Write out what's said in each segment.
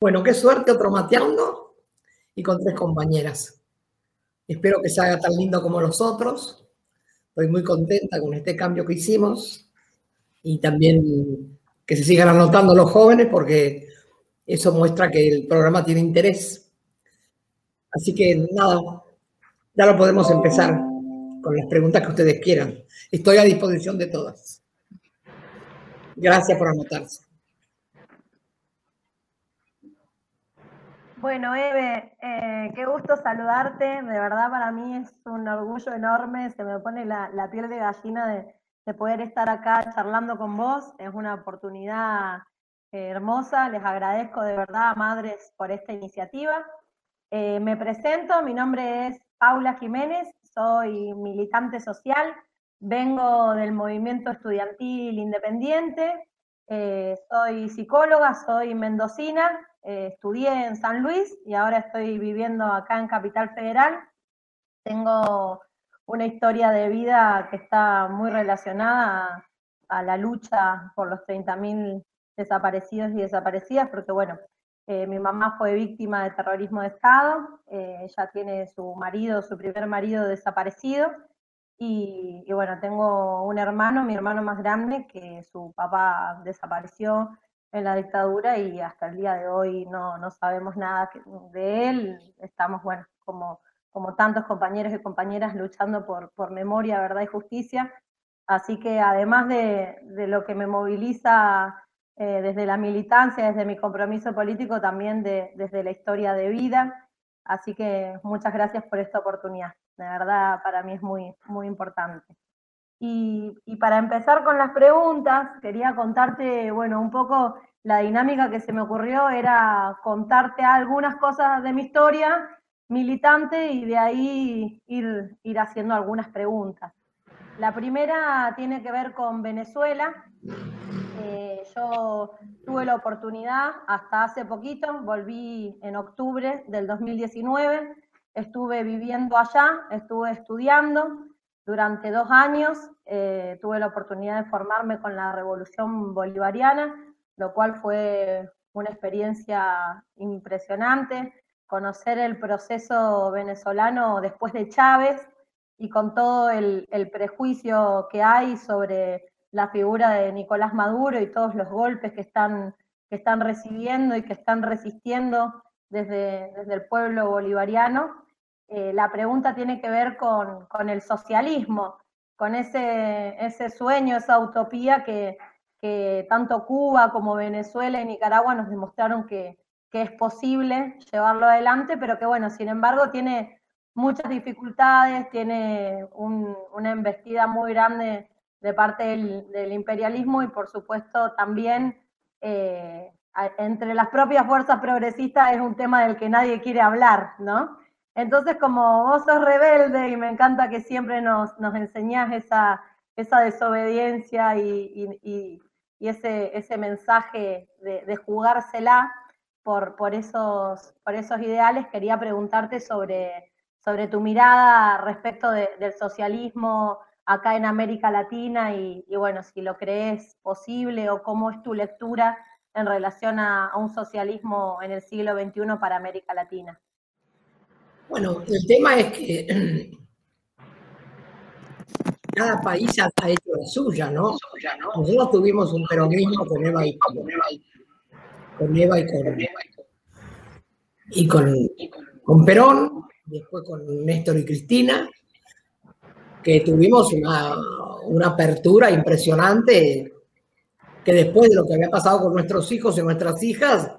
Bueno, qué suerte otro mateando y con tres compañeras. Espero que se haga tan lindo como los otros. Estoy muy contenta con este cambio que hicimos y también que se sigan anotando los jóvenes porque eso muestra que el programa tiene interés. Así que nada, ya lo podemos empezar con las preguntas que ustedes quieran. Estoy a disposición de todas. Gracias por anotarse. Bueno, Eve, eh, qué gusto saludarte. De verdad para mí es un orgullo enorme. Se me pone la, piel de gallina de, poder estar acá charlando con vos. Es una oportunidad eh, hermosa. Les agradezco de verdad, madres, por esta iniciativa. Eh, me presento, mi nombre es Paula Jiménez, soy militante social, vengo del movimiento estudiantil independiente, soy psicóloga, soy mendocina, eh, estudié en San Luis y ahora estoy viviendo acá en Capital Federal. Tengo una historia de vida que está muy relacionada a, la lucha por los 30.000 desaparecidos y desaparecidas, porque bueno, eh, mi mamá fue víctima de terrorismo de Estado, eh, ella tiene su marido, su primer marido desaparecido, y, y, bueno, tengo un hermano, mi hermano más grande, que su papá desapareció en la dictadura y hasta el día de hoy no, no sabemos nada de él. Estamos, bueno, como, como tantos compañeros y compañeras luchando por, por memoria, verdad y justicia. Así que además de, de lo que me moviliza eh, desde la militancia, desde mi compromiso político, también de, desde la historia de vida. Así que muchas gracias por esta oportunidad. De verdad, para mí es muy, muy importante. Y, para empezar con las preguntas, quería contarte, bueno, un poco la dinámica que se me ocurrió era contarte algunas cosas de mi historia militante y de ahí ir, ir haciendo algunas preguntas. La primera tiene que ver con Venezuela. Eh, yo tuve la oportunidad hasta hace poquito, volví en octubre del 2019, estuve viviendo allá, estuve estudiando, durante dos años eh, tuve la oportunidad de formarme con la Revolución Bolivariana, lo cual fue una experiencia impresionante, conocer el proceso venezolano después de Chávez y con todo el, prejuicio que hay sobre la figura de Nicolás Maduro y todos los golpes que están, que están recibiendo y que están resistiendo desde, desde el pueblo bolivariano. Eh, la pregunta tiene que ver con, el socialismo, con ese, ese, sueño, esa utopía que, tanto Cuba como Venezuela y Nicaragua nos demostraron que, es posible llevarlo adelante, pero que bueno, sin embargo tiene muchas dificultades, tiene una embestida muy grande de parte del, imperialismo y por supuesto también eh, entre las propias fuerzas progresistas es un tema del que nadie quiere hablar, ¿no? Entonces, como vos sos rebelde y me encanta que siempre nos, nos enseñás esa, esa desobediencia y, ese, ese mensaje de, jugársela por, por, esos, por esos ideales, quería preguntarte sobre, sobre tu mirada respecto del socialismo acá en América Latina y, bueno, si lo crees posible o cómo es tu lectura en relación a un socialismo en el siglo XXI para América Latina. Bueno, el tema es que cada país ha hecho la suya, ¿no? Nosotros tuvimos un peronismo con Eva y con, Eva y con, y con, Perón, después con Néstor y Cristina, que tuvimos una, una apertura impresionante que después de lo que había pasado con nuestros hijos y nuestras hijas,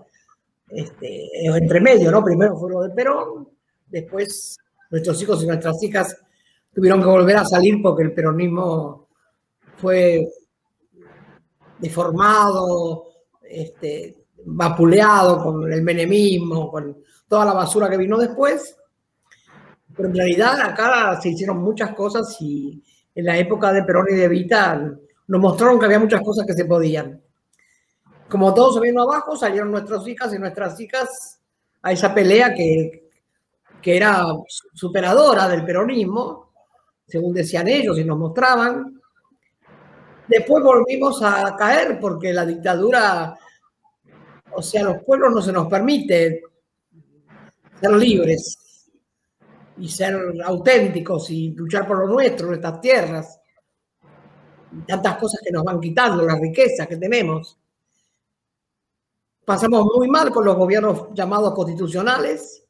este, entre medio, ¿no? Primero fue lo de Perón, Después nuestros hijos y nuestras hijas tuvieron que volver a salir porque el peronismo fue deformado, este, vapuleado con el menemismo, con toda la basura que vino después. Pero en realidad acá se hicieron muchas cosas y en la época de Perón y de Vita nos mostraron que había muchas cosas que se podían. Como todos se vino abajo, salieron nuestras hijas y nuestras hijas a esa pelea que, que era superadora del peronismo, según decían ellos y nos mostraban. Después volvimos a caer porque la dictadura O sea, los pueblos no se nos permite ser libres y ser auténticos y luchar por lo nuestro, nuestras tierras. Tantas cosas que nos van quitando, las riquezas que tenemos. Pasamos muy mal con los gobiernos llamados constitucionales,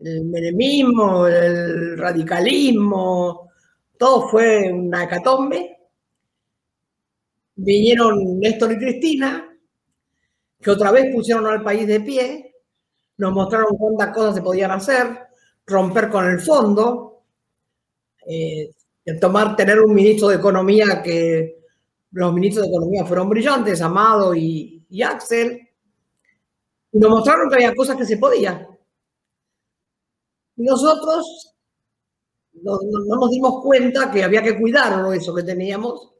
el menemismo, el radicalismo, todo fue una hecatombe. Vinieron Néstor y Cristina, que otra vez pusieron al país de pie, nos mostraron cuántas cosas se podían hacer, romper con el fondo, eh, tomar, tener un ministro de Economía que los ministros de Economía fueron brillantes, Amado y, Axel, y nos mostraron que había cosas que se podían. Nosotros no, nos dimos cuenta que había que cuidarlo, eso que teníamos,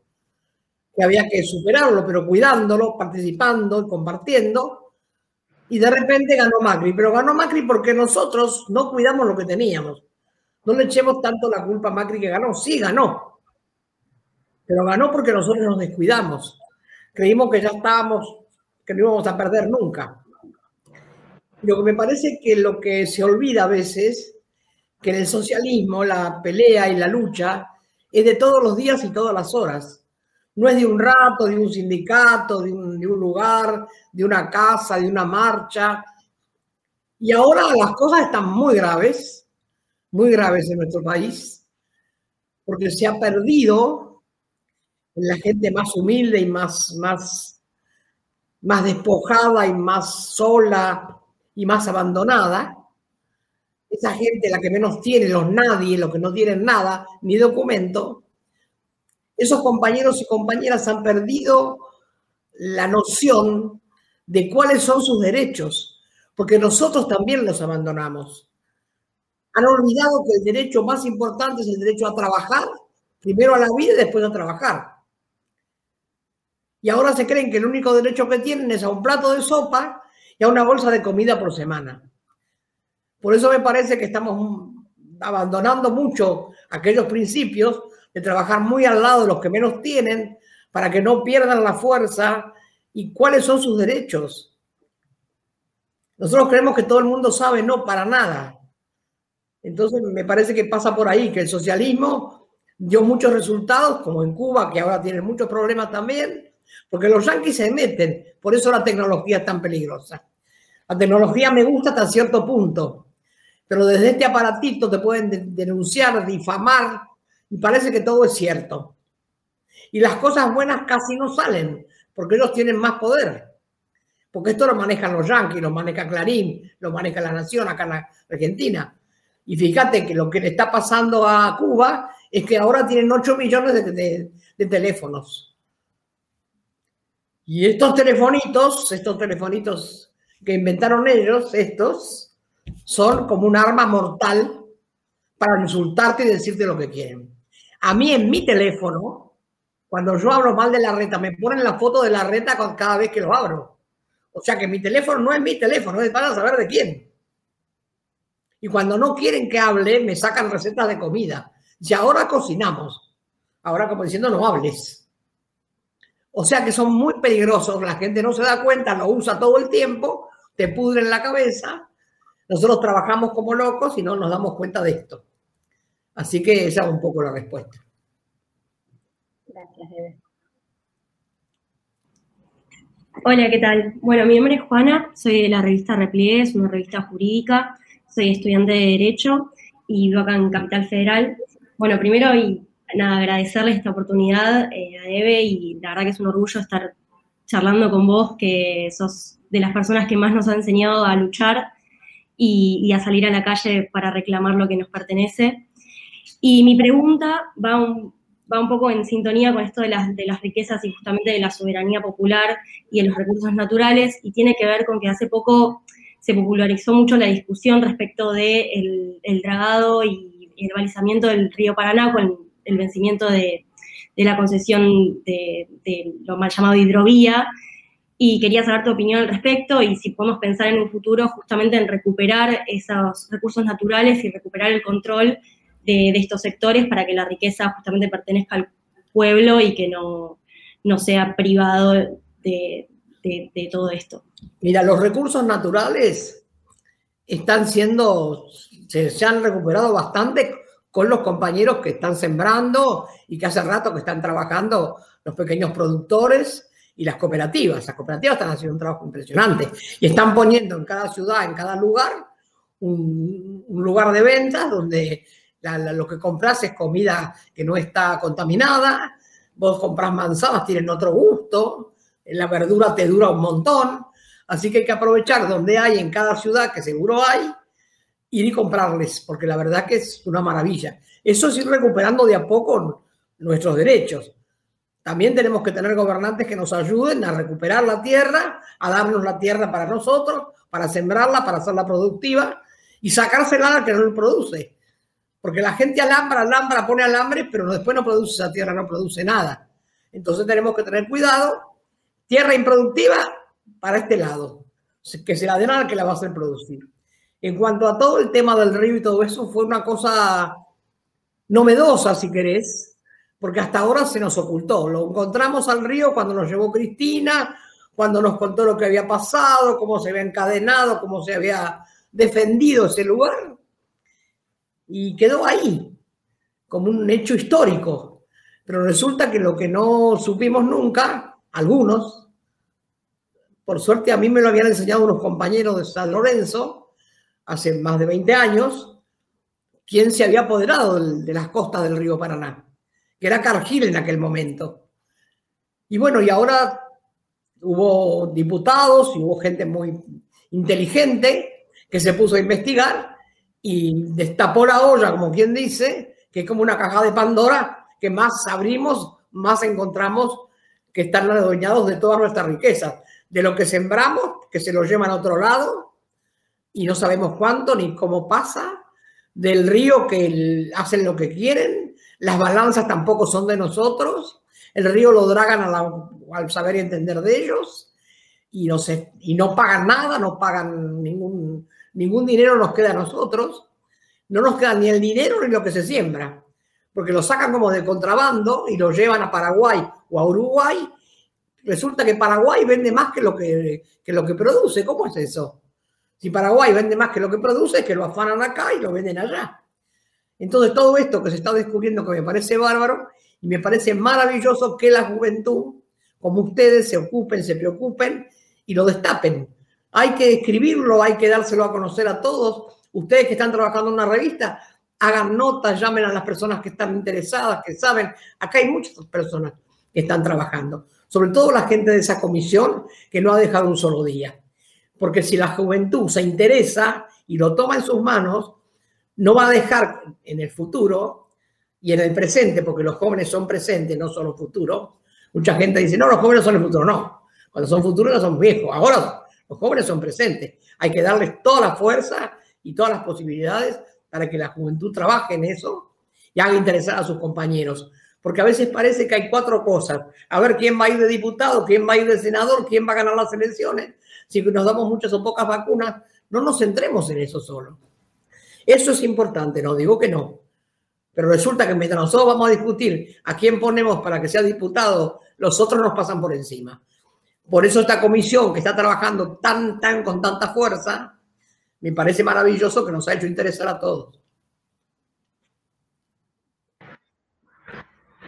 que había que superarlo, pero cuidándolo, participando y compartiendo y de repente ganó Macri. Pero ganó Macri porque nosotros no cuidamos lo que teníamos. No le echemos tanto la culpa a Macri que ganó. Sí, ganó. Pero ganó porque nosotros nos descuidamos. Creímos que ya estábamos, que no íbamos a perder nunca. Lo que me parece que lo que se olvida a veces, que en el socialismo la pelea y la lucha es de todos los días y todas las horas. No es de un rato, de un sindicato, de un, lugar, de una casa, de una marcha. Y ahora las cosas están muy graves, muy graves en nuestro país, porque se ha perdido la gente más humilde y más, más, más despojada y más sola y más abandonada. Esa gente, la que menos tiene, los nadie, los que no tienen nada, ni documento, esos compañeros y compañeras han perdido la noción de cuáles son sus derechos, porque nosotros también los abandonamos. Han olvidado que el derecho más importante es el derecho a trabajar, primero a la vida y después a trabajar. Y ahora se creen que el único derecho que tienen es a un plato de sopa y a una bolsa de comida por semana. Por eso me parece que estamos abandonando mucho aquellos principios de trabajar muy al lado de los que menos tienen para que no pierdan la fuerza y cuáles son sus derechos. Nosotros creemos que todo el mundo sabe, no, para nada. Entonces me parece que pasa por ahí, que el socialismo dio muchos resultados, como en Cuba, que ahora tiene muchos problemas también, porque los yanquis se meten, por eso la tecnología es tan peligrosa. La tecnología me gusta hasta cierto punto, pero desde este aparatito te pueden denunciar, difamar, y parece que todo es cierto. Y las cosas buenas casi no salen, porque ellos tienen más poder. Porque esto lo manejan los yanquis, lo maneja Clarín, lo maneja la Nación acá en Argentina. Y fíjate que lo que le está pasando a Cuba es que ahora tienen 8 millones de teléfonos. Y estos telefonitos, estos telefonitos que inventaron ellos, estos, son como un arma mortal para insultarte y decirte lo que quieren. A mí en mi teléfono, cuando yo hablo mal de la reta, me ponen la foto de la reta cada vez que lo abro. O sea que mi teléfono no es mi teléfono, es para saber de quién. Y cuando no quieren que hable, me sacan recetas de comida. Y ahora cocinamos. Ahora como diciendo, no hables. O sea que son muy peligrosos. La gente no se da cuenta, lo usa todo el tiempo, te pudren la cabeza. Nosotros trabajamos como locos y no nos damos cuenta de esto. Así que esa es un poco la respuesta. Gracias, Eve. Hola, ¿qué tal? Bueno, mi nombre es Juana, soy de la revista Repliegue, es una revista jurídica, soy estudiante de Derecho y vivo acá en Capital Federal. Bueno, primero y nada, agradecerles esta oportunidad eh, a Eve y la verdad que es un orgullo estar charlando con vos, que sos de las personas que más nos ha enseñado a luchar y, y a salir a la calle para reclamar lo que nos pertenece. Y mi pregunta va un, va un poco en sintonía con esto de las, de las riquezas y justamente de la soberanía popular y de los recursos naturales, y tiene que ver con que hace poco se popularizó mucho la discusión respecto del de el dragado y el balizamiento del río Paraná con el, vencimiento de, de, la concesión de, de, lo mal llamado hidrovía, y quería saber tu opinión al respecto y si podemos pensar en un futuro justamente en recuperar esos recursos naturales y recuperar el control de, estos sectores para que la riqueza justamente pertenezca al pueblo y que no, no sea privado de, de, todo esto? Mira, los recursos naturales están siendo, se, se, han recuperado bastante con los compañeros que están sembrando y que hace rato que están trabajando los pequeños productores y las cooperativas. Las cooperativas están haciendo un trabajo impresionante y están poniendo en cada ciudad, en cada lugar, un, lugar de ventas donde lo que compras es comida que no está contaminada, vos compras manzanas, tienen otro gusto, la verdura te dura un montón, así que hay que aprovechar donde hay en cada ciudad, que seguro hay, ir y comprarles, porque la verdad que es una maravilla. Eso es ir recuperando de a poco nuestros derechos. También tenemos que tener gobernantes que nos ayuden a recuperar la tierra, a darnos la tierra para nosotros, para sembrarla, para hacerla productiva y sacársela al que no lo produce. Porque la gente alambra, alambra, pone alambre, pero después no produce esa tierra, no produce nada. Entonces tenemos que tener cuidado. Tierra improductiva para este lado, que se la den al que la va a hacer producir. En cuanto a todo el tema del río y todo eso, fue una cosa novedosa, si querés, porque hasta ahora se nos ocultó. Lo encontramos al río cuando nos llevó Cristina, cuando nos contó lo que había pasado, cómo se había encadenado, cómo se había defendido ese lugar y quedó ahí, como un hecho histórico. Pero resulta que lo que no supimos nunca, algunos, por suerte a mí me lo habían enseñado unos compañeros de San Lorenzo hace más de 20 años, quién se había apoderado de las costas del río Paraná, que era Cargill en aquel momento. Y bueno, y ahora hubo diputados y hubo gente muy inteligente que se puso a investigar y destapó la olla, como quien dice, que es como una caja de Pandora, que más abrimos, más encontramos que están adueñados de toda nuestra riqueza, de lo que sembramos, que se lo llevan a otro lado, y no sabemos cuánto ni cómo pasa, del río que hacen lo que quieren, las balanzas tampoco son de nosotros, el río lo dragan al saber y entender de ellos, y no, se, y no pagan nada, no pagan ningún ningún dinero nos queda a nosotros, no nos queda ni el dinero ni lo que se siembra, porque lo sacan como de contrabando y lo llevan a Paraguay o a Uruguay. Resulta que Paraguay vende más que lo que, lo que produce. ¿Cómo es eso? Si Paraguay vende más que lo que produce, es que lo afanan acá y lo venden allá. Entonces, todo esto que se está descubriendo que me parece bárbaro y me parece maravilloso que la juventud, como ustedes, se ocupen, se preocupen y lo destapen. Hay que escribirlo, hay que dárselo a conocer a todos. Ustedes que están trabajando en una revista, hagan notas, llamen a las personas que están interesadas, que saben. Acá hay muchas personas que están trabajando, sobre todo la gente de esa comisión que no ha dejado un solo día. Porque si la juventud se interesa y lo toma en sus manos, no va a dejar en el futuro y en el presente, porque los jóvenes son presentes, no solo futuro. Mucha gente dice, no, los jóvenes son el futuro. No, cuando son futuros no son viejos. Ahora los jóvenes son presentes. Hay que darles toda la fuerza y todas las posibilidades para que la juventud trabaje en eso y haga interesar a sus compañeros. Porque a veces parece que hay cuatro cosas. A ver quién va a ir de diputado, quién va a ir de senador, quién va a ganar las elecciones. Si nos damos muchas o pocas vacunas, no nos centremos en eso solo. Eso es importante, no digo que no. Pero resulta que mientras nosotros vamos a discutir a quién ponemos para que sea diputado, los otros nos pasan por encima. Por eso esta comisión que está trabajando tan, tan, con tanta fuerza, me parece maravilloso que nos ha hecho interesar a todos.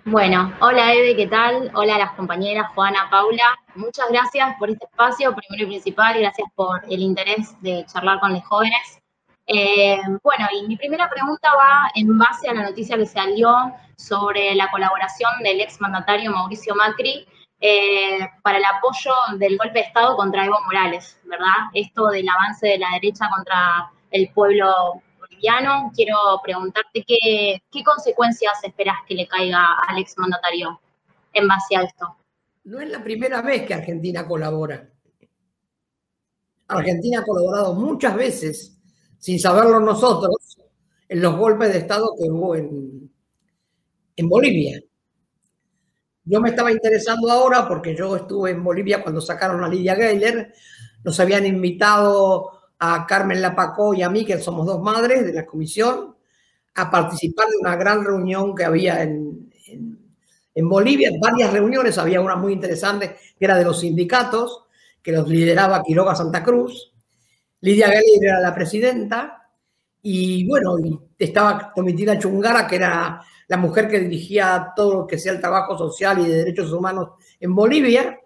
Bueno, hola Eve, ¿qué tal? Hola a las compañeras Juana, Paula. Muchas gracias por este espacio, primero y principal, gracias por el interés de charlar con los jóvenes. Eh, bueno, y mi primera pregunta va en base a la noticia que salió sobre la colaboración del ex mandatario Mauricio Macri eh, para el apoyo del golpe de Estado contra Evo Morales, ¿verdad? Esto del avance de la derecha contra el pueblo boliviano. Quiero preguntarte qué, qué consecuencias esperas que le caiga al exmandatario en base a esto. No es la primera vez que Argentina colabora. Argentina ha colaborado muchas veces, sin saberlo nosotros, en los golpes de Estado que hubo en, en Bolivia. Yo me estaba interesando ahora porque yo estuve en Bolivia cuando sacaron a Lidia Geiler. Nos habían invitado a Carmen Lapacó y a mí, que somos dos madres de la comisión, a participar de una gran reunión que había en, en, Bolivia, varias reuniones, había una muy interesante que era de los sindicatos, que los lideraba Quiroga Santa Cruz. Lidia Galler era la presidenta. Y bueno, estaba Tomitina Chungara, que era la mujer que dirigía todo lo que sea el trabajo social y de derechos humanos en Bolivia.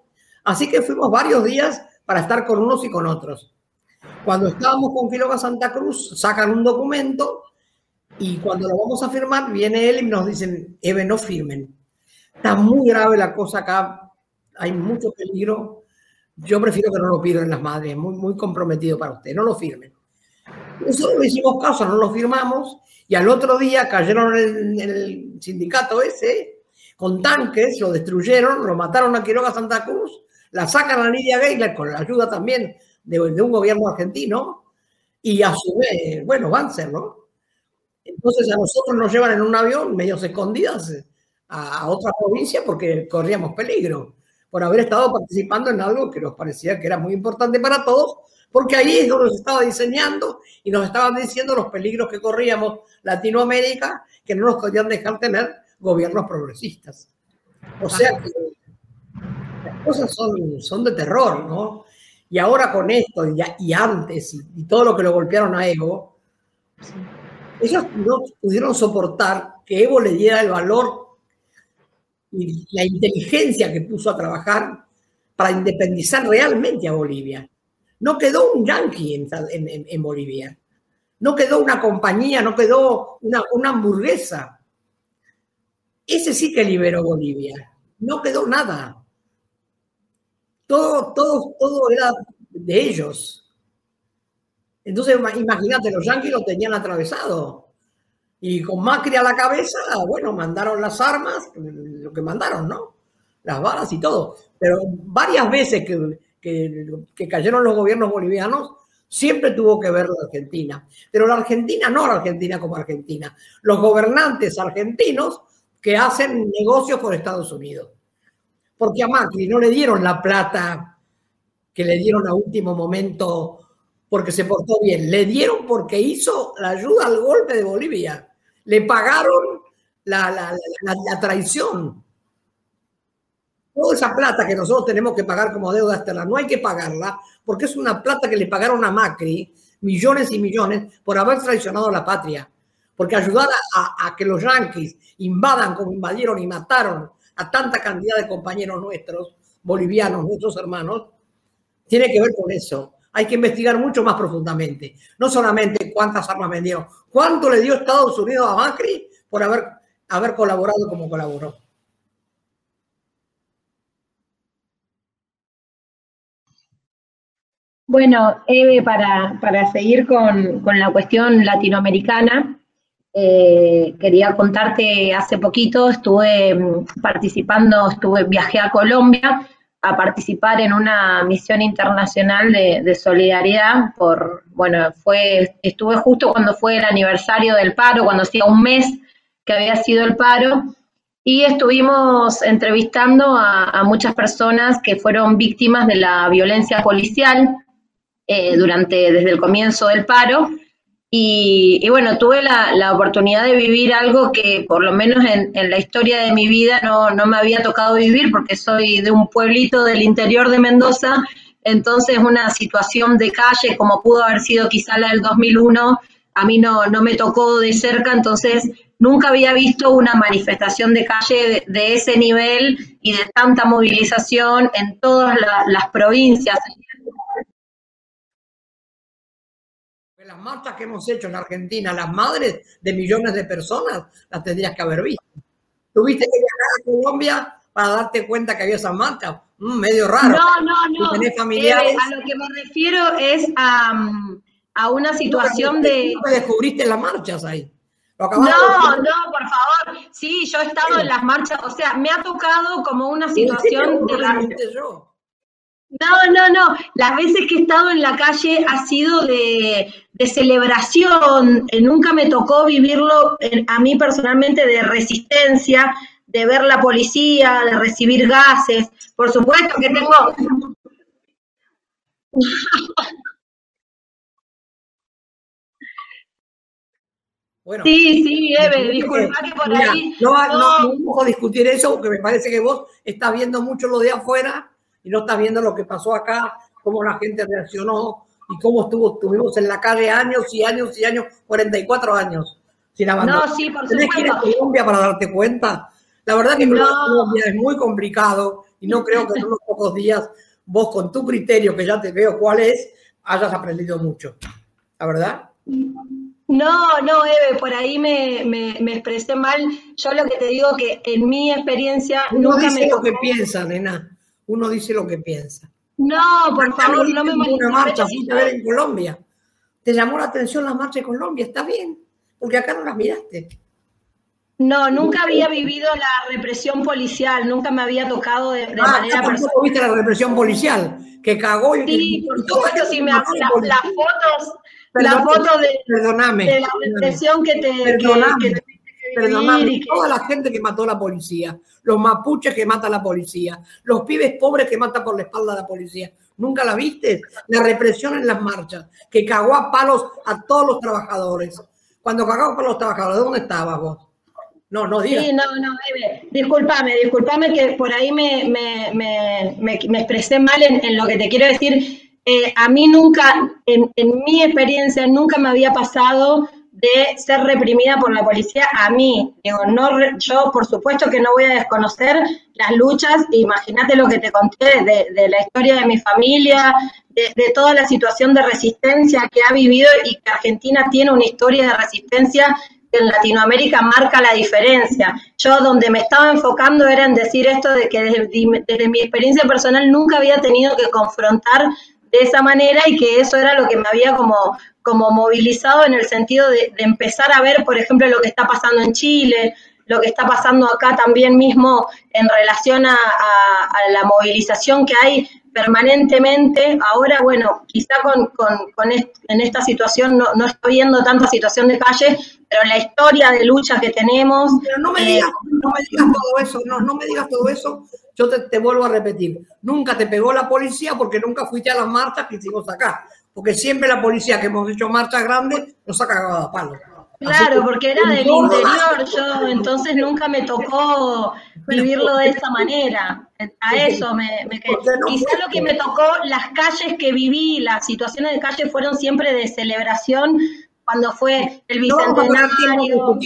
Así que fuimos varios días para estar con unos y con otros. Cuando estábamos con Quiroga Santa Cruz, sacan un documento y cuando lo vamos a firmar, viene él y nos dicen, Eve, no firmen. Está muy grave la cosa acá, hay mucho peligro. Yo prefiero que no lo firmen las madres, muy, muy comprometido para usted, no lo firmen. Nosotros le hicimos caso, no lo firmamos y al otro día cayeron en el, sindicato ese con tanques, lo destruyeron, lo mataron a Quiroga Santa Cruz, la sacan a Lidia Geiler con la ayuda también de, un gobierno argentino y a su vez, bueno, Banzer, ¿no? Entonces a nosotros nos llevan en un avión medios escondidas a, otra provincia porque corríamos peligro por haber estado participando en algo que nos parecía que era muy importante para todos, porque ahí es donde nos estaba diseñando y nos estaban diciendo los peligros que corríamos Latinoamérica, que no nos podían dejar tener gobiernos progresistas. O sea que las cosas son, son de terror, ¿no? Y ahora con esto y, antes y, todo lo que lo golpearon a Evo, ellos no pudieron soportar que Evo le diera el valor y la inteligencia que puso a trabajar para independizar realmente a Bolivia. No quedó un yanqui en, Bolivia. No quedó una compañía, no quedó una, una hamburguesa. Ese sí que liberó Bolivia. No quedó nada. Todo, todo, era de ellos. Entonces, imagínate, los yanquis lo tenían atravesado. Y con Macri a la cabeza, bueno, mandaron las armas, que mandaron, ¿no? Las balas y todo. Pero varias veces que, que, cayeron los gobiernos bolivianos, siempre tuvo que ver la Argentina. Pero la Argentina no la Argentina como Argentina. Los gobernantes argentinos que hacen negocios con Estados Unidos. Porque a Macri no le dieron la plata que le dieron a último momento porque se portó bien, le dieron porque hizo la ayuda al golpe de Bolivia, le pagaron la, traición. Toda esa plata que nosotros tenemos que pagar como deuda externa, no hay que pagarla porque es una plata que le pagaron a Macri, millones y millones, por haber traicionado a la patria. Porque ayudar a, a que los yanquis invadan como invadieron y mataron a tanta cantidad de compañeros nuestros, bolivianos, nuestros hermanos, tiene que ver con eso hay que investigar mucho más profundamente. No solamente cuántas armas vendieron, cuánto le dio Estados Unidos a Macri por haber, haber colaborado como colaboró. Bueno, Eve, para, seguir con, la cuestión latinoamericana, eh, quería contarte, hace poquito estuve mm, participando, estuve, viajé a Colombia a participar en una misión internacional de, solidaridad por, bueno, fue, estuve justo cuando fue el aniversario del paro, cuando hacía un mes que había sido el paro, y estuvimos entrevistando a, muchas personas que fueron víctimas de la violencia policial eh, durante, desde el comienzo del paro, y, bueno, tuve la, oportunidad de vivir algo que por lo menos en, la historia de mi vida no, me había tocado vivir porque soy de un pueblito del interior de Mendoza, entonces una situación de calle como pudo haber sido quizá la del 2001, a mí no, no me tocó de cerca, entonces nunca había visto una manifestación de calle de, ese nivel y de tanta movilización en todas las provincias, las marchas que hemos hecho en Argentina, las madres de millones de personas, las tendrías que haber visto. Tuviste que viajar a Colombia para darte cuenta que había esas marchas. Mm, medio raro. No, no, no. Eh, a lo que me refiero es a, a una situación de... ¿Cómo descubriste las marchas ahí? No, no, por favor. Sí, yo he estado en las marchas, o sea, me ha tocado como una situación de la... No, no, no. Las veces que he estado en la calle ha sido de, celebración. Eh, nunca me tocó vivirlo a mí personalmente de resistencia, de ver la policía, de recibir gases. Por supuesto que tengo. sí, sí, Eve, disculpa que por ahí. No, no, no, vamos a discutir eso porque me parece que vos estás viendo mucho lo de afuera y no estás viendo lo que pasó acá cómo la gente reaccionó y cómo estuvo, estuvimos en la calle años y años y años, 44 años sin abandonar. No, sí, por ¿Tenés que ir a. Colombia para darte cuenta? La verdad que No. Colombia es muy complicado y no creo que en unos pocos días vos con tu criterio, que ya te veo cuál es, hayas aprendido mucho. ¿La verdad? No, no, Eve, por ahí me, me, me expresé mal. Yo lo que te digo que en mi experiencia Uno nunca dice me lo que piensa, nena. Uno dice lo que piensa. No, por favor, no me en una marcha, malinterpretes. fuiste a ver en Colombia. Te llamó la atención la marcha de Colombia, está bien, porque acá no las miraste. No, nunca había vivido la represión policial, nunca me había tocado de, de Ah, manera personal. viste la represión policial, que cagó y Sí, por supuesto, esto sí, me, la las fotos, las fotos de, de la represión que te que, Perdóname, que tuviste que- toda la gente que mató a la policía, los mapuches que mata la policía, los pibes pobres que mata por la espalda a la policía. ¿Nunca la viste? La represión en las marchas, que cagó a palos a todos los trabajadores. Cuando cagó a palos a los trabajadores, ¿dónde estabas vos? No, no digas. Sí, no, no, Eve, discúlpame, discúlpame que por ahí me, me, me, me, me expresé mal en, en lo que te quiero decir. Eh, a mí nunca, en, en mi experiencia, nunca me había pasado de ser reprimida por la policía a mí. Digo, no, yo por supuesto que no voy a desconocer las luchas, imagínate lo que te conté de, la historia de mi familia, de, toda la situación de resistencia que ha vivido y que Argentina tiene una historia de resistencia que en Latinoamérica marca la diferencia. Yo donde me estaba enfocando era en decir esto de que desde mi experiencia personal nunca había tenido que confrontar de esa manera y que eso era lo que me había como, como movilizado en el sentido de, empezar a ver, por ejemplo, lo que está pasando en Chile, lo que está pasando acá también mismo en relación a la movilización que hay permanentemente. Ahora, bueno, quizá con, con- con est- en esta situación no, no estoy viendo tanta situación de calle, pero la historia de lucha que tenemos, Pero no me Eh, digas, no me digas todo eso, no, no me digas todo eso. Yo te, te vuelvo a repetir, nunca te pegó la policía porque nunca fuiste a las marchas que hicimos acá. Porque siempre la policía que hemos hecho marchas grandes nos ha cagado a palos. Así Claro, que, porque era del interior, yo entonces nunca me tocó vivirlo de esa manera. A eso me, me quedé. Porque no Quizá fue- lo que me tocó, las calles que viví, las situaciones de calle fueron siempre de celebración cuando fue el bicentenario.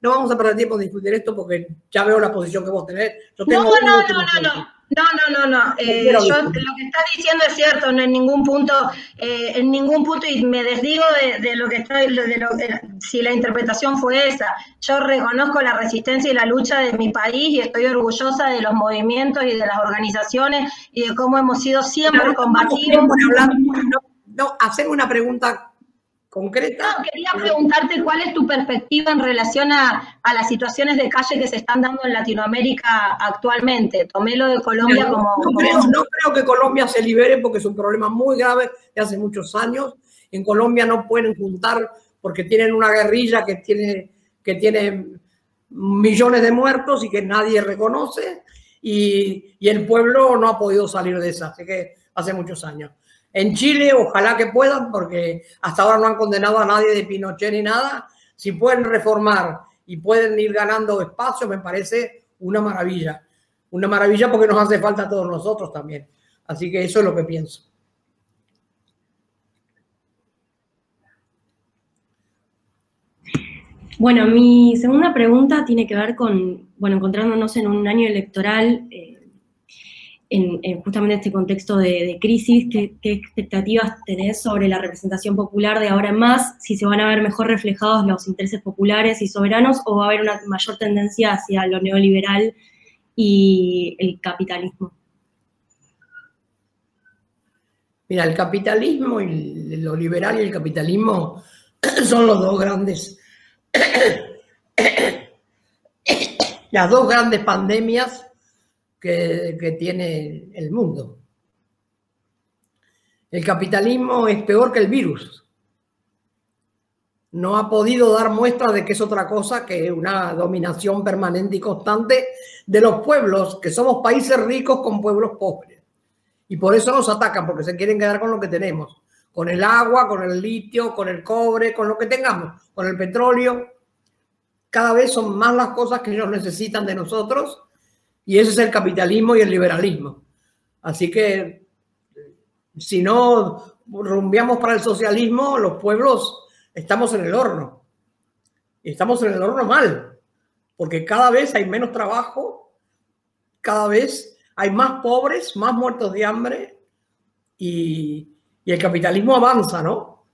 no vamos a perder tiempo en discutir esto porque ya veo la posición que vos tenés. Yo No, tengo no, no, no, no. No, no, no, no. Eh, yo lo que estás diciendo es cierto, no en ningún punto, eh, en ningún punto, y me desdigo de, de lo que está, de lo, de- si la interpretación fue esa. Yo reconozco la resistencia y la lucha de mi país y estoy orgullosa de los movimientos y de las organizaciones y de cómo hemos sido siempre combativos. no, no, hacerme una pregunta concreta. No, quería preguntarte cuál es tu perspectiva en relación a, a las situaciones de calle que se están dando en Latinoamérica actualmente. Tomé lo de Colombia No, como... no como- creo, no creo que Colombia se libere porque es un problema muy grave de hace muchos años. En Colombia no pueden juntar porque tienen una guerrilla que tiene, que tiene millones de muertos y que nadie reconoce y, y el pueblo no ha podido salir de esa, así que hace muchos años. En Chile, ojalá que puedan, porque hasta ahora no han condenado a nadie de Pinochet ni nada. Si pueden reformar y pueden ir ganando espacio, me parece una maravilla. Una maravilla porque nos hace falta a todos nosotros también. Así que eso es lo que pienso. Bueno, mi segunda pregunta tiene que ver con, bueno, encontrándonos en un año electoral, eh, en, en justamente este contexto de, de crisis, ¿qué, ¿qué, expectativas tenés sobre la representación popular de ahora en más? Si se van a ver mejor reflejados los intereses populares y soberanos o va a haber una mayor tendencia hacia lo neoliberal y el capitalismo. Mira, el capitalismo y lo liberal y el capitalismo son los dos grandes, las dos grandes pandemias que, tiene el mundo. El capitalismo es peor que el virus. No ha podido dar muestra de que es otra cosa que una dominación permanente y constante de los pueblos, que somos países ricos con pueblos pobres. Y por eso nos atacan, porque se quieren quedar con lo que tenemos, con el agua, con el litio, con el cobre, con lo que tengamos, con el petróleo. Cada vez son más las cosas que ellos necesitan de nosotros y ese es el capitalismo y el liberalismo. Así que si no rumbiamos para el socialismo, los pueblos estamos en el horno. Y estamos en el horno mal, porque cada vez hay menos trabajo, cada vez hay más pobres, más muertos de hambre y, el capitalismo avanza, ¿no?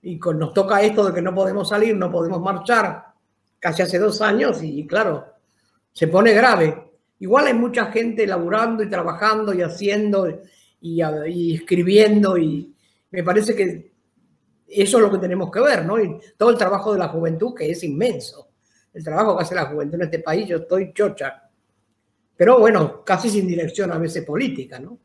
Y con, nos toca esto de que no podemos salir, no podemos marchar, casi hace dos años y claro, se pone grave. Igual hay mucha gente laburando y trabajando y haciendo y, escribiendo y me parece que eso es lo que tenemos que ver, ¿no? Y todo el trabajo de la juventud que es inmenso. El trabajo que hace la juventud en este país, yo estoy chocha. Pero bueno, casi sin dirección a veces política, ¿no?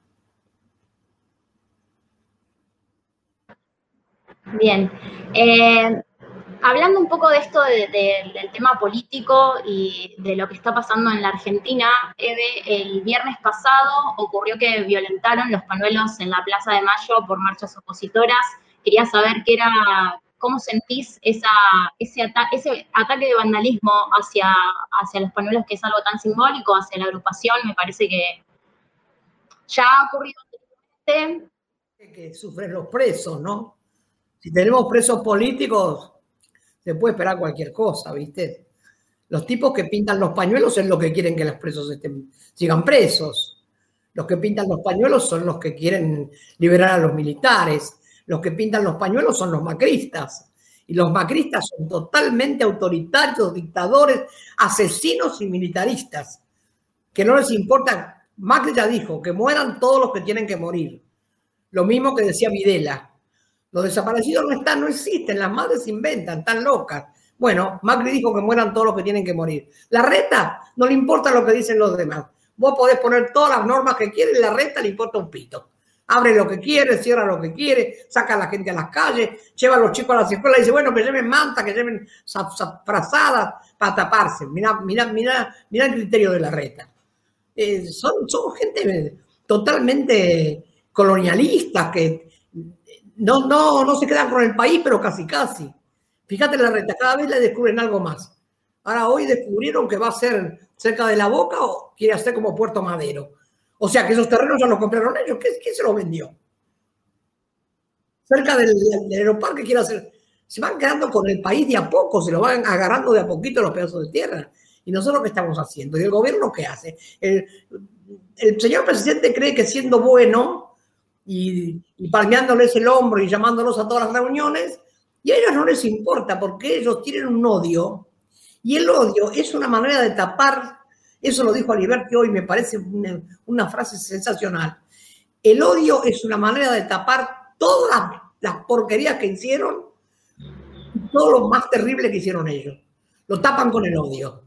Bien. Eh, hablando un poco de esto del tema político y de lo que está pasando en la Argentina, Eve, el viernes pasado ocurrió que violentaron los panuelos en la Plaza de Mayo por marchas opositoras. Quería saber qué era, cómo sentís ese ataque de vandalismo hacia, hacia los panuelos, que es algo tan simbólico, hacia la agrupación. Me parece que ya ha ocurrido Que sufren los presos, ¿no? Si tenemos presos políticos, se puede esperar cualquier cosa, ¿viste? Los tipos que pintan los pañuelos es lo que quieren que los presos estén, sigan presos. Los que pintan los pañuelos son los que quieren liberar a los militares. Los que pintan los pañuelos son los macristas. Y los macristas son totalmente autoritarios, dictadores, asesinos y militaristas. Que no les importa. Macri ya dijo que mueran todos los que tienen que morir. Lo mismo que decía Videla. Los desaparecidos no están, no existen, las madres inventan, están locas. Bueno, Macri dijo que mueran todos los que tienen que morir. La reta no le importa lo que dicen los demás. Vos podés poner todas las normas que quieres, la reta le importa un pito. Abre lo que quiere, cierra lo que quiere, saca a la gente a las calles, lleva a los chicos a las escuelas y dice, bueno, que lleven manta, que lleven frazadas para taparse. Mira, mira, mira, mira el criterio de la reta. Eh, son, son gente totalmente colonialistas que no, no, no se quedan con el país, pero casi, casi. Fíjate la renta, cada vez le descubren algo más. Ahora hoy descubrieron que va a ser cerca de la boca o quiere hacer como Puerto Madero. O sea que esos terrenos ya los compraron ellos. ¿Quién se los vendió? Cerca del, aeroparque quiere hacer. Se van quedando con el país de a poco, se lo van agarrando de a poquito los pedazos de tierra. Y nosotros qué estamos haciendo? ¿Y el gobierno qué hace? el señor presidente cree que siendo bueno y, y palmeándoles el hombro y llamándolos a todas las reuniones, y a ellos no les importa porque ellos tienen un odio, y el odio es una manera de tapar, eso lo dijo Aliberti hoy, me parece una, frase sensacional, el odio es una manera de tapar todas las, porquerías que hicieron todo lo más terrible que hicieron ellos. Lo tapan con el odio.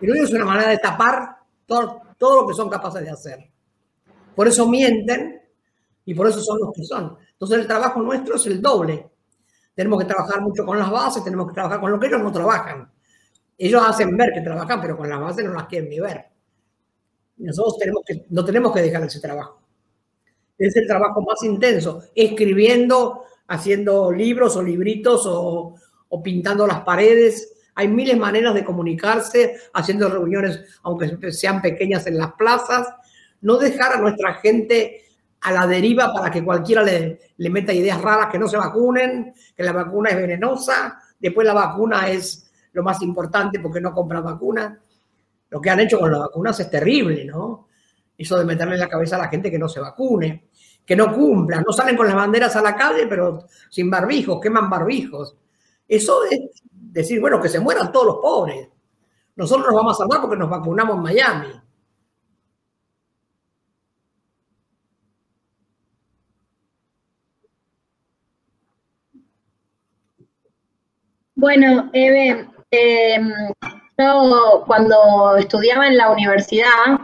El odio es una manera de tapar todo, todo lo que son capaces de hacer. Por eso mienten, y por eso son los que son. Entonces el trabajo nuestro es el doble. Tenemos que trabajar mucho con las bases, tenemos que trabajar con lo que ellos no trabajan. Ellos hacen ver que trabajan, pero con las bases no las quieren ni ver. Nosotros tenemos que, no tenemos que dejar ese trabajo. Es el trabajo más intenso, escribiendo, haciendo libros o libritos o, o pintando las paredes. Hay miles de maneras de comunicarse, haciendo reuniones, aunque sean pequeñas en las plazas. No dejar a nuestra gente a la deriva para que cualquiera le, meta ideas raras, que no se vacunen, que la vacuna es venenosa, después la vacuna es lo más importante porque no compran vacuna. Lo que han hecho con las vacunas es terrible, ¿no? Eso de meterle en la cabeza a la gente que no se vacune, que no cumplan, no salen con las banderas a la calle, pero sin barbijos, queman barbijos. Eso es decir, bueno, que se mueran todos los pobres. Nosotros nos vamos a salvar porque nos vacunamos en Miami. Bueno, Eve, em, yo cuando estudiaba en la universidad,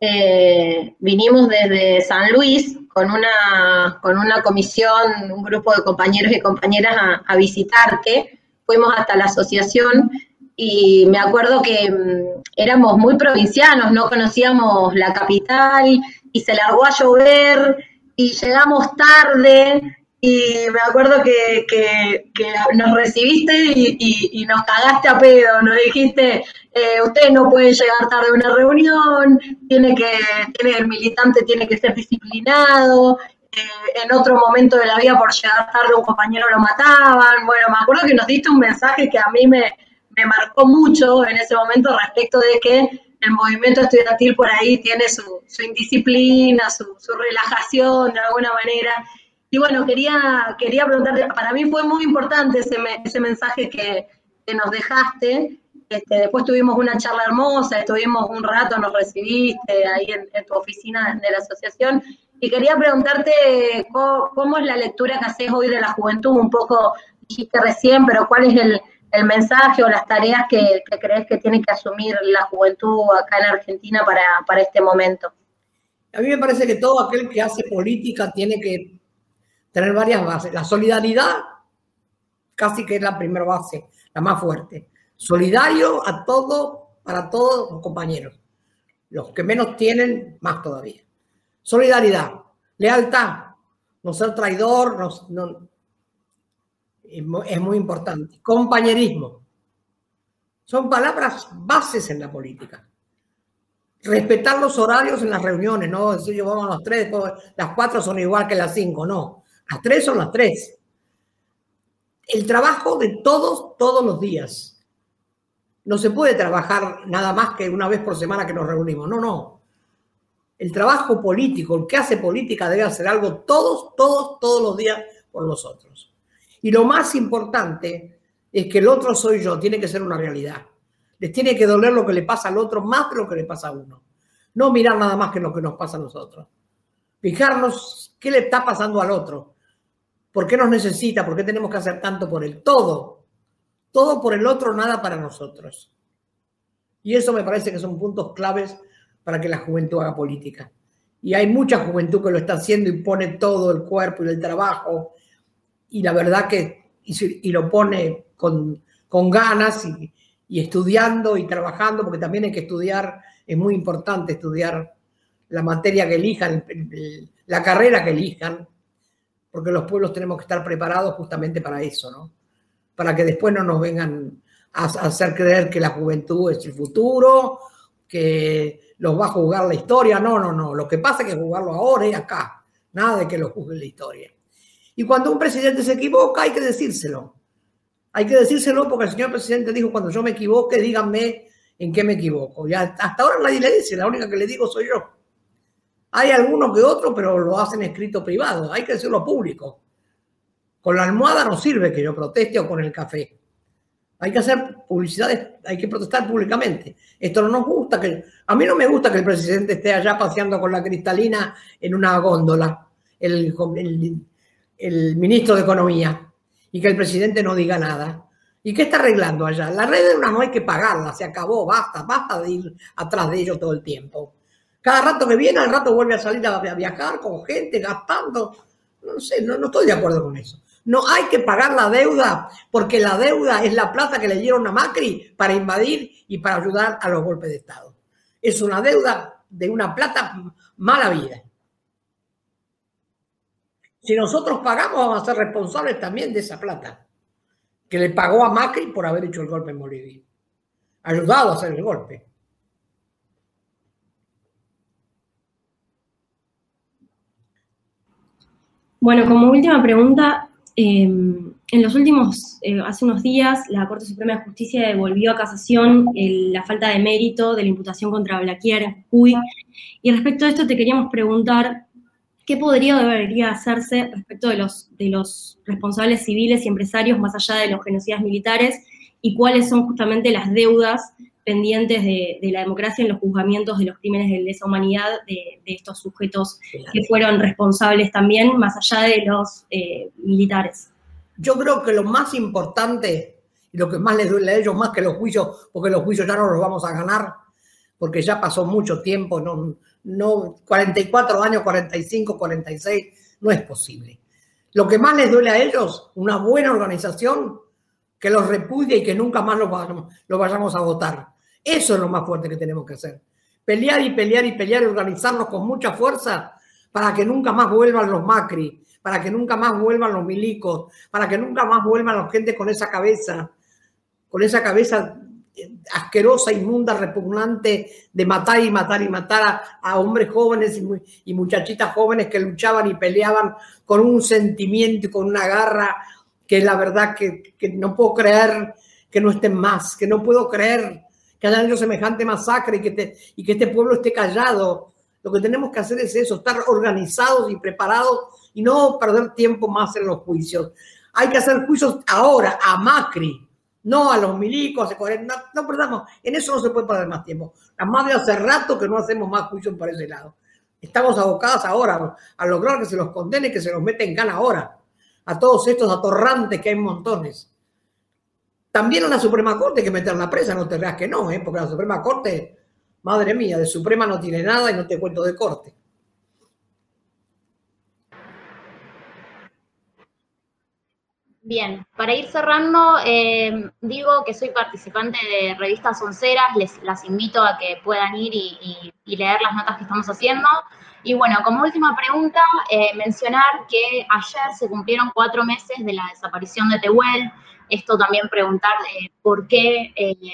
eh, vinimos desde San Luis con una, con una comisión, un grupo de compañeros y compañeras a, visitarte. Fuimos hasta la asociación y me acuerdo que em, éramos muy provincianos, no conocíamos la capital y se largó a llover y llegamos tarde y me acuerdo que, nos recibiste y, nos cagaste a pedo, nos dijiste, eh, ustedes no pueden llegar tarde a una reunión, tiene que, tiene, el militante tiene que ser disciplinado, eh, en otro momento de la vida por llegar tarde un compañero lo mataban, bueno, me acuerdo que nos diste un mensaje que a mí me, marcó mucho en ese momento respecto de que el movimiento estudiantil por ahí tiene su, indisciplina, su, su relajación de alguna manera, y bueno, quería, quería preguntarte, para mí fue muy importante ese, mensaje que, nos dejaste. Este, después tuvimos una charla hermosa, estuvimos un rato, nos recibiste ahí en, tu oficina de la asociación. Y quería preguntarte cómo, es la lectura que haces hoy de la juventud, un poco dijiste recién, pero cuál es el, mensaje o las tareas que, crees que tiene que asumir la juventud acá en Argentina para, para este momento. A mí me parece que todo aquel que hace política tiene que tener varias bases. La solidaridad casi que es la primera base, la más fuerte. Solidario a todo, para todos los compañeros. Los que menos tienen, más todavía. Solidaridad, lealtad, no ser traidor, no, es muy importante. Compañerismo. Son palabras bases en la política. Respetar los horarios en las reuniones, no decir yo vamos a las tres, las cuatro son igual que las cinco, no. Las tres son las tres. El trabajo de todos, todos los días. No se puede trabajar nada más que una vez por semana que nos reunimos. No, no. El trabajo político, el que hace política debe hacer algo todos, todos, todos los días por nosotros. Y lo más importante es que el otro soy yo, tiene que ser una realidad. Les tiene que doler lo que le pasa al otro más de lo que le pasa a uno. No mirar nada más que lo que nos pasa a nosotros. Fijarnos qué le está pasando al otro ¿Por qué nos necesita? ¿Por qué tenemos que hacer tanto por él? Todo. Todo por el otro, nada para nosotros. Y eso me parece que son puntos claves para que la juventud haga política. Y hay mucha juventud que lo está haciendo y pone todo el cuerpo y el trabajo. Y la verdad que, y, lo pone con, ganas y, y, estudiando y trabajando, porque también hay que estudiar, es muy importante estudiar la materia que elijan, la carrera que elijan, porque los pueblos tenemos que estar preparados justamente para eso, ¿no? Para que después no nos vengan a, hacer creer que la juventud es el futuro, que los va a jugar la historia. No, no, no. Lo que pasa es que jugarlo ahora y acá. Nada de que lo juzgue la historia. Y cuando un presidente se equivoca, hay que decírselo. Hay que decírselo porque el señor presidente dijo, cuando yo me equivoque, díganme en qué me equivoco. Ya hasta ahora nadie le dice, la única que le digo soy yo. Hay algunos que otros, pero lo hacen escrito privado. Hay que decirlo público. Con la almohada no sirve que yo proteste o con el café. Hay que hacer publicidades, hay que protestar públicamente. Esto no nos gusta que. A mí no me gusta que el presidente esté allá paseando con la cristalina en una góndola, el, el, ministro de Economía, y que el presidente no diga nada. ¿Y qué está arreglando allá? La red de una no hay que pagarla, se acabó, basta, basta de ir atrás de ellos todo el tiempo. Cada rato que viene, al rato vuelve a salir a viajar con gente, gastando. No sé, no, estoy de acuerdo con eso. No hay que pagar la deuda, porque la deuda es la plata que le dieron a Macri para invadir y para ayudar a los golpes de Estado. Es una deuda de una plata mala vida. Si nosotros pagamos, vamos a ser responsables también de esa plata que le pagó a Macri por haber hecho el golpe en Bolivia. Ayudado a hacer el golpe. Bueno, como última pregunta, em, en los últimos, eh, hace unos días, la Corte Suprema de Justicia devolvió a casación la falta de mérito de la imputación contra Blaquier Uy. Y respecto a esto te queríamos preguntar qué podría o debería hacerse respecto de los, de los responsables civiles y empresarios más allá de los genocidas militares y cuáles son justamente las deudas pendientes de, la democracia en los juzgamientos de los crímenes de lesa humanidad de, estos sujetos que fueron responsables también, más allá de los eh, militares. Yo creo que lo más importante y lo que más les duele a ellos, más que los juicios, porque los juicios ya no los vamos a ganar, porque ya pasó mucho tiempo, no, no 44 años, 45, 46, no es posible. Lo que más les duele a ellos, una buena organización que los repudie y que nunca más los vayamos, lo vayamos a votar. Eso es lo más fuerte que tenemos que hacer. Pelear y pelear y pelear y organizarnos con mucha fuerza para que nunca más vuelvan los Macri, para que nunca más vuelvan los milicos, para que nunca más vuelvan los gente con esa cabeza, con esa cabeza asquerosa, inmunda, repugnante de matar y matar y matar a, hombres jóvenes y, muchachitas jóvenes que luchaban y peleaban con un sentimiento y con una garra que la verdad que, no puedo creer que no estén más, que no puedo creer que haya hecho semejante masacre y que, y que este pueblo esté callado. Lo que tenemos que hacer es eso, estar organizados y preparados y no perder tiempo más en los juicios. Hay que hacer juicios ahora a Macri, no a los milicos, no, no perdamos, en eso no se puede perder más tiempo. Las de hace rato que no hacemos más juicios por ese lado. Estamos abocados ahora a lograr que se los condene, que se los mete en gana ahora. A todos estos atorrantes que hay montones. También a la Suprema Corte hay que meter la presa, no te veas que no, ¿eh? porque la Suprema Corte, madre mía, de Suprema no tiene nada y no te cuento de corte. Bien, para ir cerrando, eh, digo que soy participante de Revistas Onceras, les las invito a que puedan ir y, leer las notas que estamos haciendo. Y bueno, como última pregunta, eh, mencionar que ayer se cumplieron cuatro meses de la desaparición de Tehuel. Esto también preguntar eh, por qué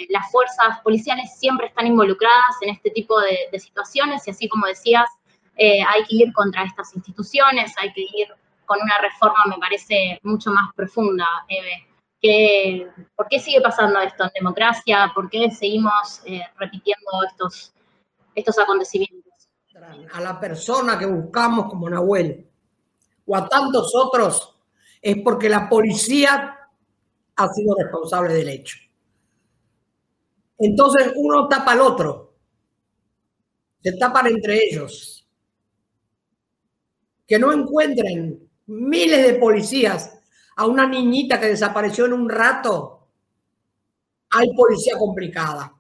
las fuerzas policiales siempre están involucradas en este tipo de, de situaciones y así como decías, hay que ir contra estas instituciones, hay que ir con una reforma, me parece, mucho más profunda, Eve. Que, ¿Por qué sigue pasando esto en democracia? ¿Por qué seguimos eh, repitiendo estos, estos acontecimientos? A la persona que buscamos como Nahuel o a tantos otros es porque la policía ha sido responsable del hecho. Entonces uno tapa al otro, se tapan entre ellos. Que no encuentren miles de policías a una niñita que desapareció en un rato, hay policía complicada.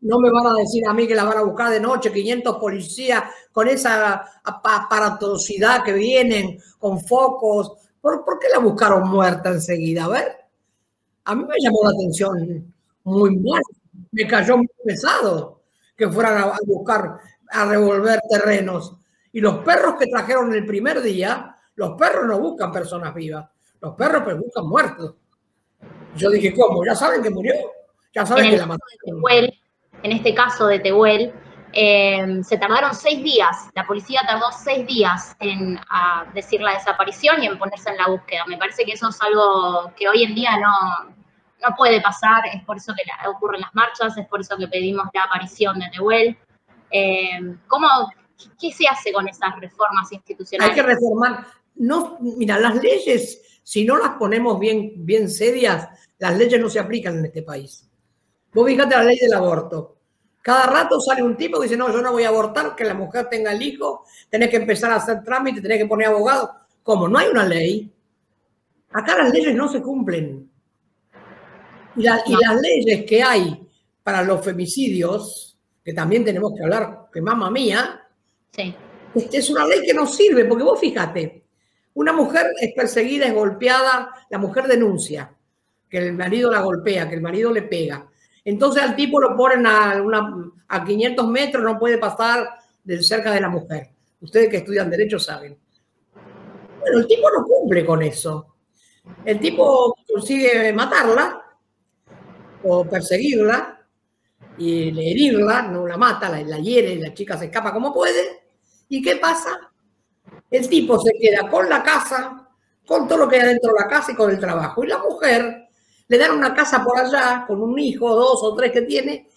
No me van a decir a mí que la van a buscar de noche, 500 policías con esa aparatosidad que vienen, con focos. ¿Por, ¿Por, qué la buscaron muerta enseguida? A ver, a mí me llamó la atención muy mal, me cayó muy pesado que fueran a buscar, a revolver terrenos. Y los perros que trajeron el primer día, los perros no buscan personas vivas, los perros pues buscan muertos. Yo dije, ¿cómo? ¿Ya saben que murió? ¿Ya saben que la mataron? en este caso de Tehuel, eh, se tardaron seis días, la policía tardó seis días en decir la desaparición y en ponerse en la búsqueda. Me parece que eso es algo que hoy en día no, no puede pasar, es por eso que ocurren las marchas, es por eso que pedimos la aparición de Tehuel. Eh, ¿Cómo, ¿Qué se hace con esas reformas institucionales? Hay que reformar. No, mira, las leyes, si no las ponemos bien, bien serias, las leyes no se aplican en este país. Vos fíjate la ley del aborto. Cada rato sale un tipo que dice, no, yo no voy a abortar, que la mujer tenga el hijo, tenés que empezar a hacer trámite, tenés que poner abogado. ¿Cómo? No hay una ley. Acá las leyes no se cumplen. Y, y las leyes que hay para los femicidios, que también tenemos que hablar, que mamá mía, Sí. Este, es una ley que no sirve, porque vos fíjate, una mujer es perseguida, es golpeada, la mujer denuncia que el marido la golpea, que el marido le pega. Entonces al tipo lo ponen a, una, a 500 metros, no puede pasar de cerca de la mujer. Ustedes que estudian derecho saben. Bueno, el tipo no cumple con eso. El tipo consigue matarla o perseguirla y herirla, no la mata, la, la hiere, la chica se escapa como puede. ¿Y qué pasa? El tipo se queda con la casa, con todo lo que hay dentro de la casa y con el trabajo. Y la mujer le dan una casa por allá con un hijo, dos o tres que tiene,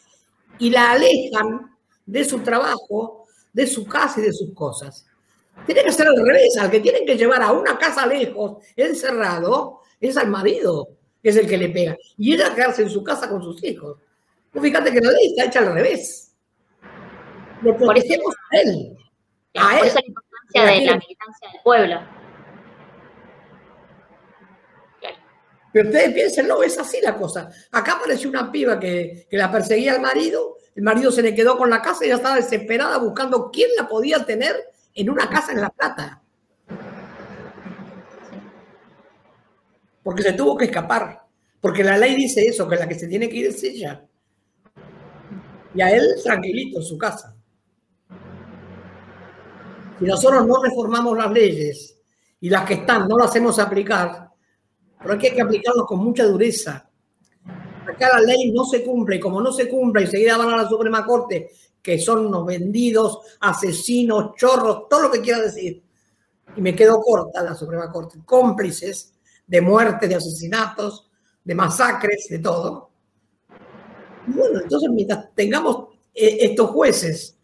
y la alejan de su trabajo, de su casa y de sus cosas. Tiene que ser al revés, al que tienen que llevar a una casa lejos, encerrado, es al marido, que es el que le pega. Y ella quedarse en su casa con sus hijos. fíjate que la ley está hecha al revés. Lo protegemos a él. Por eso la importancia de la militancia del pueblo. Pero ustedes piensen, no, es así la cosa. Acá apareció una piba que, que, la perseguía al marido, el marido se le quedó con la casa y ella estaba desesperada buscando quién la podía tener en una casa en La Plata. Porque se tuvo que escapar. Porque la ley dice eso, que la que se tiene que ir es ella. Y a él tranquilito en su casa. Si nosotros no reformamos las leyes y las que están no las hacemos aplicar, pero aquí hay que aplicarlos con mucha dureza. Acá la ley no se cumple y como no se cumple, enseguida van a la Suprema Corte, que son unos vendidos, asesinos, chorros, todo lo que quiera decir. Y me quedo corta la Suprema Corte, cómplices de muertes, de asesinatos, de masacres, de todo. bueno, entonces mientras tengamos eh, estos jueces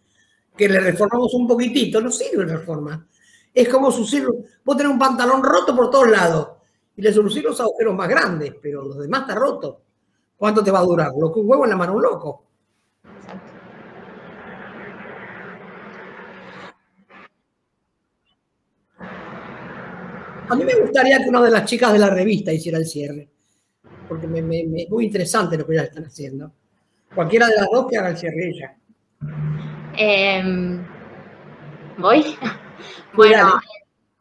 que le reformamos un poquitito, no sirve reforma. Es como sucir, vos tenés un pantalón roto por todos lados y le solucionas los agujeros más grandes, pero los demás está roto. ¿Cuánto te va a durar? Lo que un huevo en la mano un loco. A mí me gustaría que una de las chicas de la revista hiciera el cierre, porque me, es muy interesante lo que ellas están haciendo. Cualquiera de las dos que haga el cierre ella. Em, ¿Voy? bueno,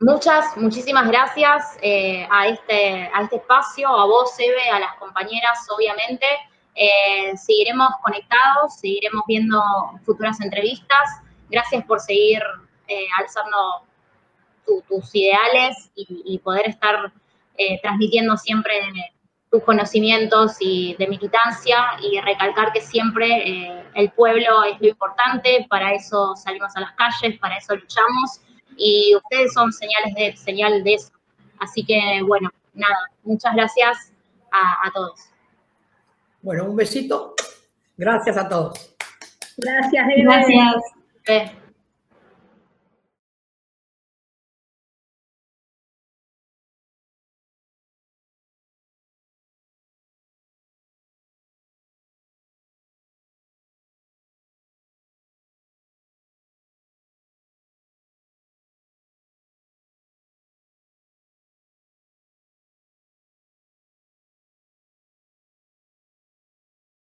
muchas, muchísimas gracias eh, a, este, a este espacio, a vos, Eve, a las compañeras, obviamente. Eh, seguiremos conectados, seguiremos viendo futuras entrevistas. Gracias por seguir eh, alzando tus ideales y, poder estar eh, transmitiendo siempre tus conocimientos y de militancia y recalcar que siempre el pueblo es lo importante, para eso salimos a las calles, para eso luchamos y ustedes son señales de, señal de eso. Así que bueno, nada, muchas gracias a, todos. Bueno, un besito. Gracias a todos. Gracias, Gracias.